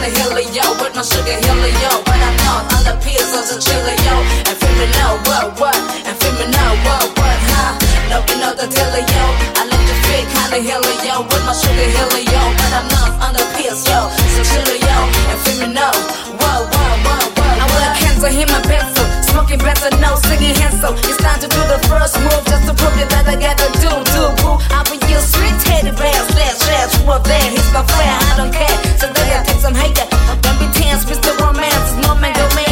the fit kinda helio with my sugar helio. But I'm not on the pills of the chilio. And feel me know what what and feel me know what what huh? No, you know the dealio. I like the fit kinda helio with my sugar helio. But I'm not on the pills yo. So chilio and feel me know what what what what. I cans of him and pencil. Smoking better, no singing Hansel. It's time to do the first move just to prove you that I got to do, do, boo. I'll be your sweet teddy bear, slash, slash, who up there? He's my friend, I don't care. So they gotta take some hate uh, Don't be tense, Mr. Romance. No man, go man.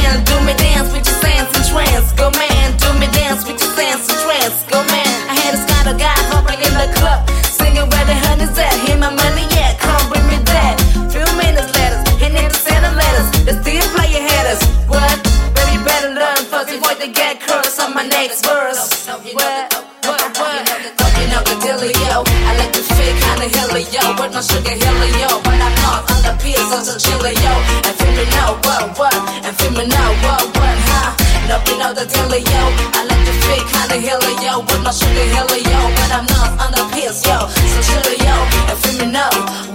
On my next verse. What? What? I like the fit kinda helio with no sugar helio, but I'm not on the pills of the chilio. And feel me know what what, and feel me know what what, huh? No, you know the dealio. I like the fit kinda helio with sugar helio, but I'm not yo. So chilio, and feel me know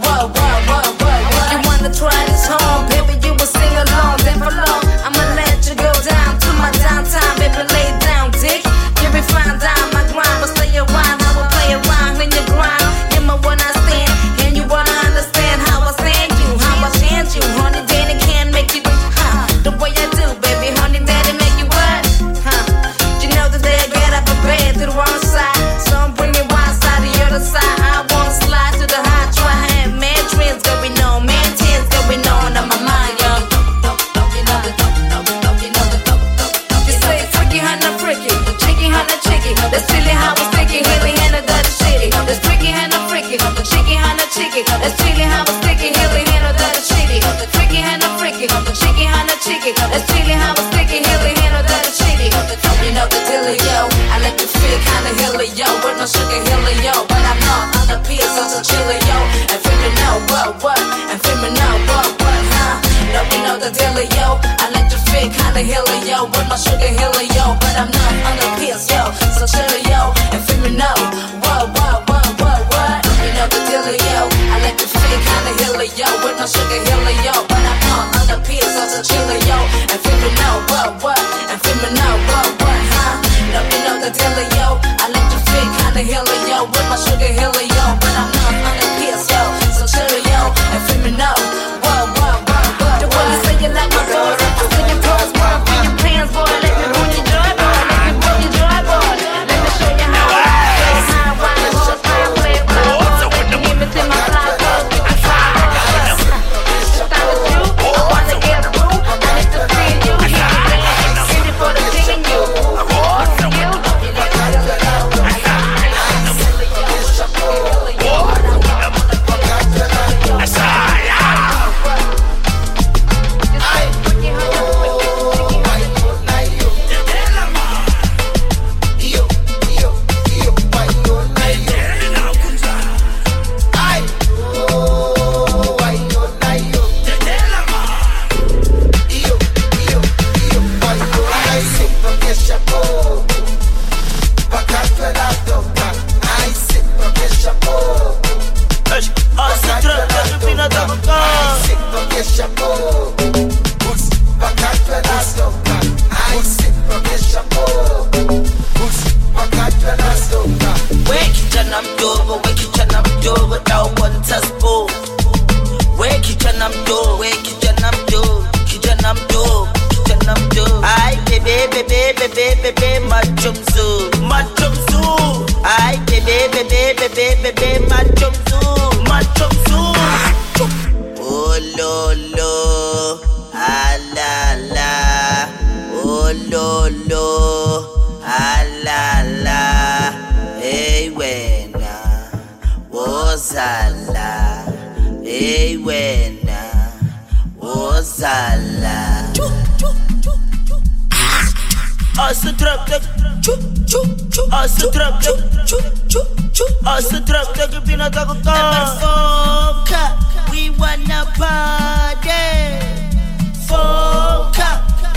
We wanna party.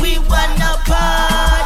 We wanna party.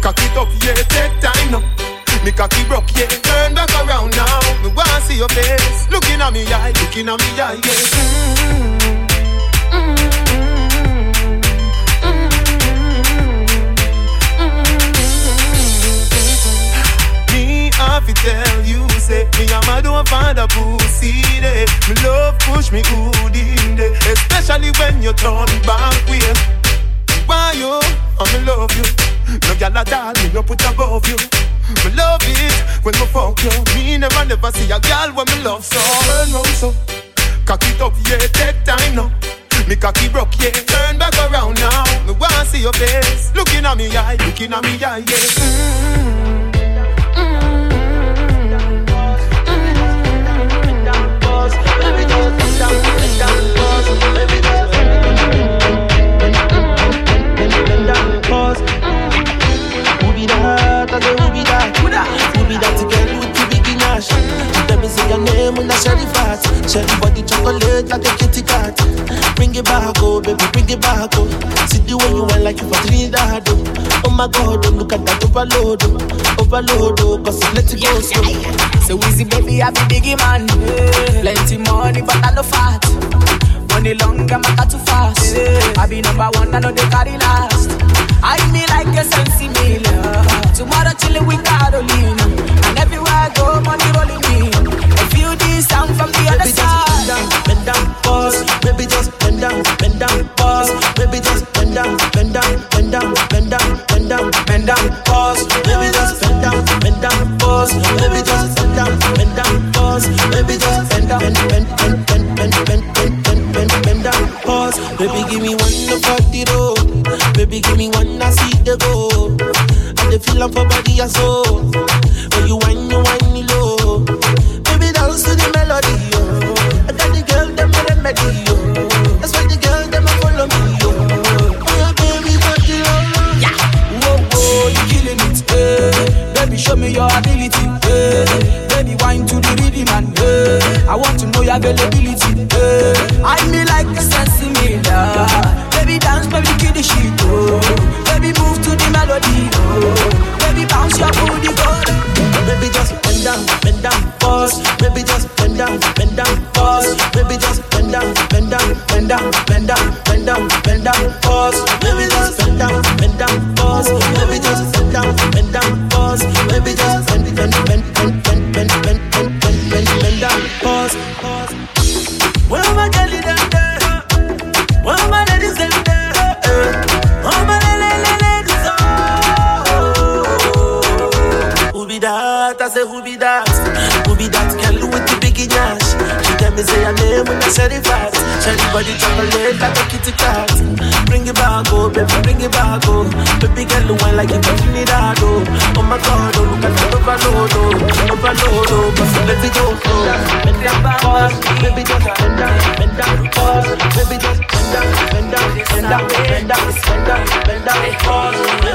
Cocky tough, yeah, take time now. Me cocky broke, yeah, turn back around now. Me wanna see your face, looking at me eye, looking at me eye, yeah. Mm-hmm. have to tell you, say me and my don't find a pussy day. Me love push me good in day, especially when you turn back way. Why you? I'm love you. No gyal at all, me no put above you. Me love it when me fuck you. Me never never see a gyal when me love so. Turn round so, cock it up, yeah, take time now. Me cocky broke, yeah. Turn back around now. Me wanna see your face. Looking at me eye, looking at me eye, yeah. Who be that? Be that girl with the big nash? You tell me say your name when I sherry fat Sherry body chocolate like a kitty cat Bring it back, oh baby, bring it back, oh See the way you went like you for Trinidad, oh Oh my God, oh look at that overload, oh Overload, oh cause it let it go slow So easy, baby, I be biggie man. Plenty money, but I no fat. Money long, I'm not too fast. I be number one, I know they carry last. I me like a sensi meal. Tomorrow chillin' with Carolina. And everywhere I go, money rolling in. I feel this sound from the other Baby just bend down, bend down, pause Baby just bend down, bend down, pause Baby just bend down, bend down, bend down, bend down, bend down, bend down, pause Baby just bend down, bend down, pause Baby just bend down, bend down, pause Baby just bend down, bend, bend, bend, bend, bend, I the feel am for body and soul When you whine, you whine me low Baby dance to the melody, yo. I got the girl them with remedy, yo. That's why the girl them a follow me, yo. Oh yeah, baby, got the love. Yeah. Whoa, whoa, you killing it. Eh. Baby, show me your ability. Eh. Baby, wine to the rhythm and eh. I want to know your availability. us. Body chocolate like a kitty cat. Bring it back, oh baby, bring it back, oh. Baby girl, the one like you touching it hard, oh. Oh my God, oh look at that overload, oh, overload, oh. But let it go slow. Bend down, pause. Baby just bend down, bend down, pause. Baby just bend down, bend down, bend down, bend down, bend down, bend down, pause.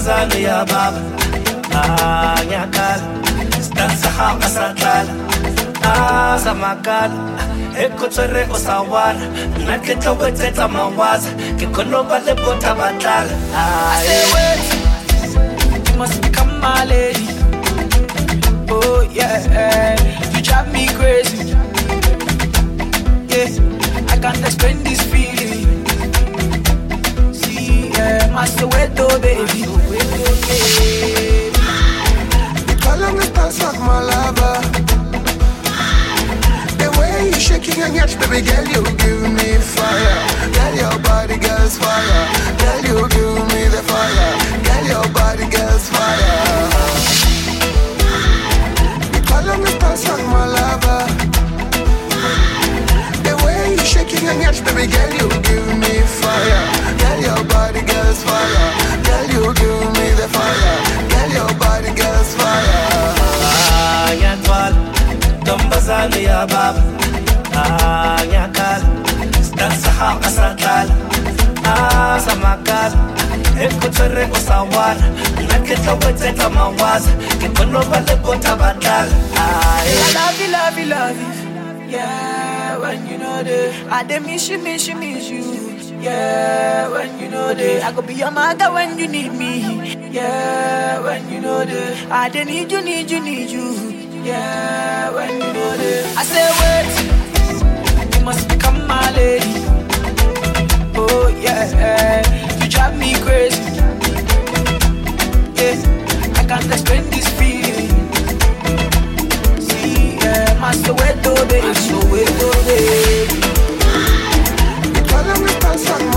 Ntombazane yababa ah ngiyakhala sidansa hamba satlala ah samakala ekhotswere o sa wara nna ke tlo wetsetsa mawaza ke ba le botha batlala you must become my lady. Oh yeah, you drive me crazy. Yeah, I can't explain this feeling. See, yeah, my Soweto baby. Calling me stars like my lover. The way you shaking your yash, baby girl, you give me fire. Girl, your body girl's fire. Girl, you give me the fire. Girl, your body girl's fire. Calling me stars like my lover. The way you shaking your yash, baby girl, you give me fire. Girl, your body girl's fire. Girl, you give me the fire. Girl, your body girl's fire. ah ngiyagcwala ntombazane yababa ah ngiyakhala sidansa hamba satlala ah samakala ekhotswere o sa wara nna ke tlo wetsetsa mawaza ke kgone ba le botha batlala ah I love you, love you, love you. Yeah, when you know the I dey miss you, miss you, miss you. Yeah, when you know the I go be your mother when you need me. Yeah, when you know the I dey need you, need you, need you. Yeah, when you know the I say wait, you must become my lady. Oh yeah, you drive me crazy. Yeah, I can't explain this feeling. See, yeah, Soweto oh, baby, Soweto oh, baby. Calling me stars like my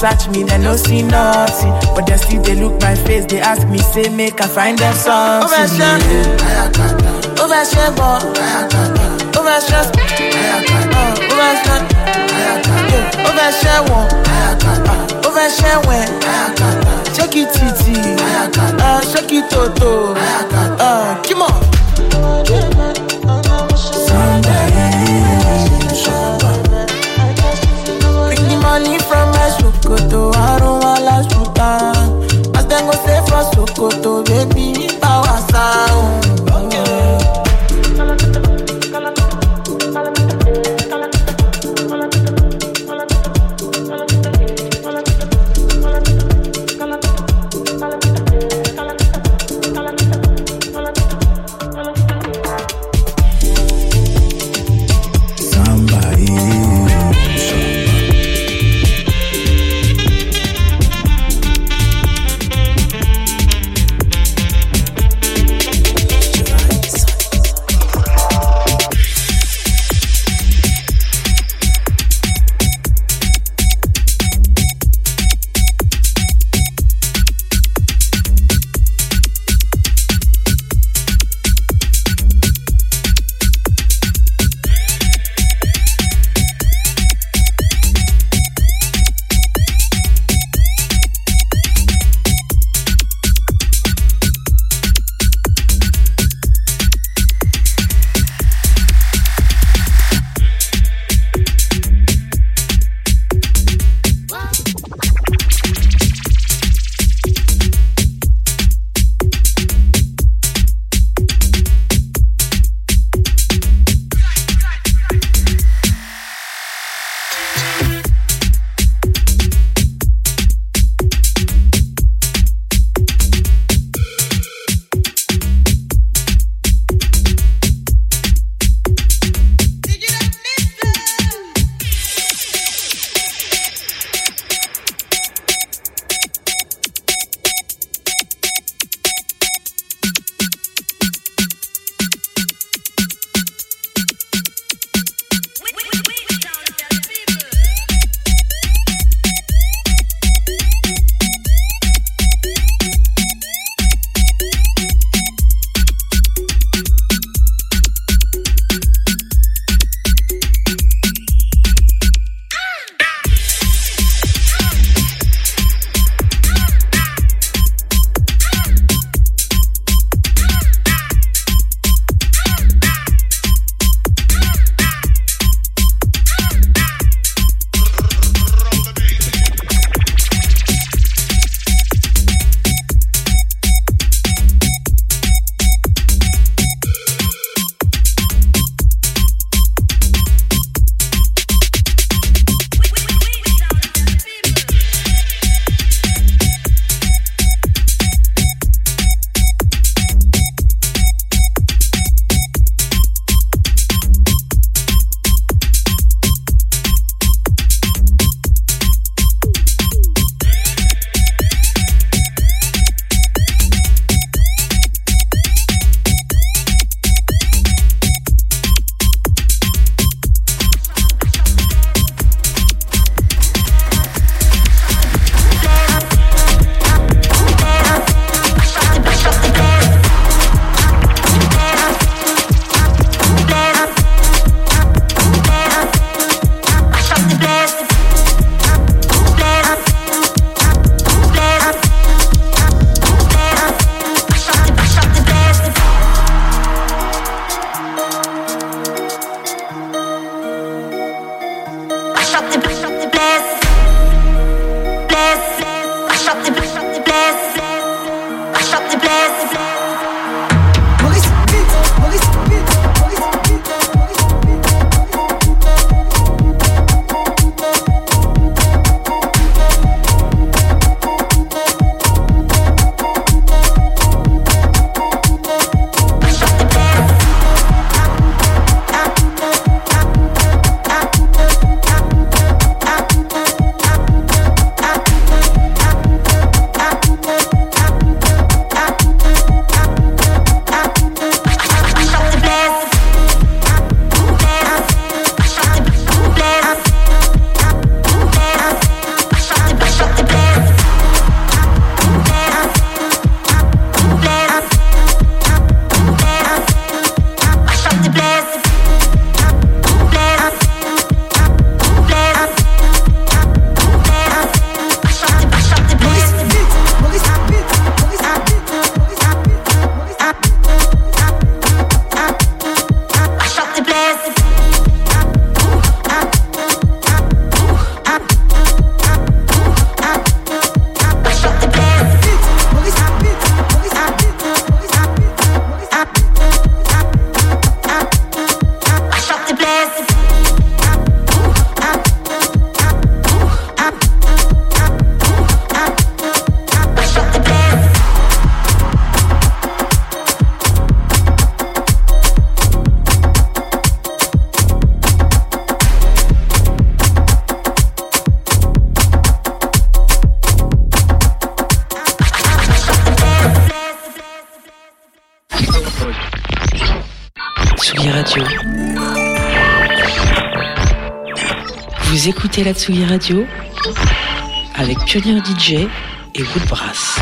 search me, they no see nothing. But they still they look my face, they ask me, say make I find them something. Overstress, overstress, overstress, overstress, overstress, overstress, overstress, shake it titi, ah, uh, shake it toto, uh, come on. Tsugi Radio avec Pionnier DJ et Woodbrass.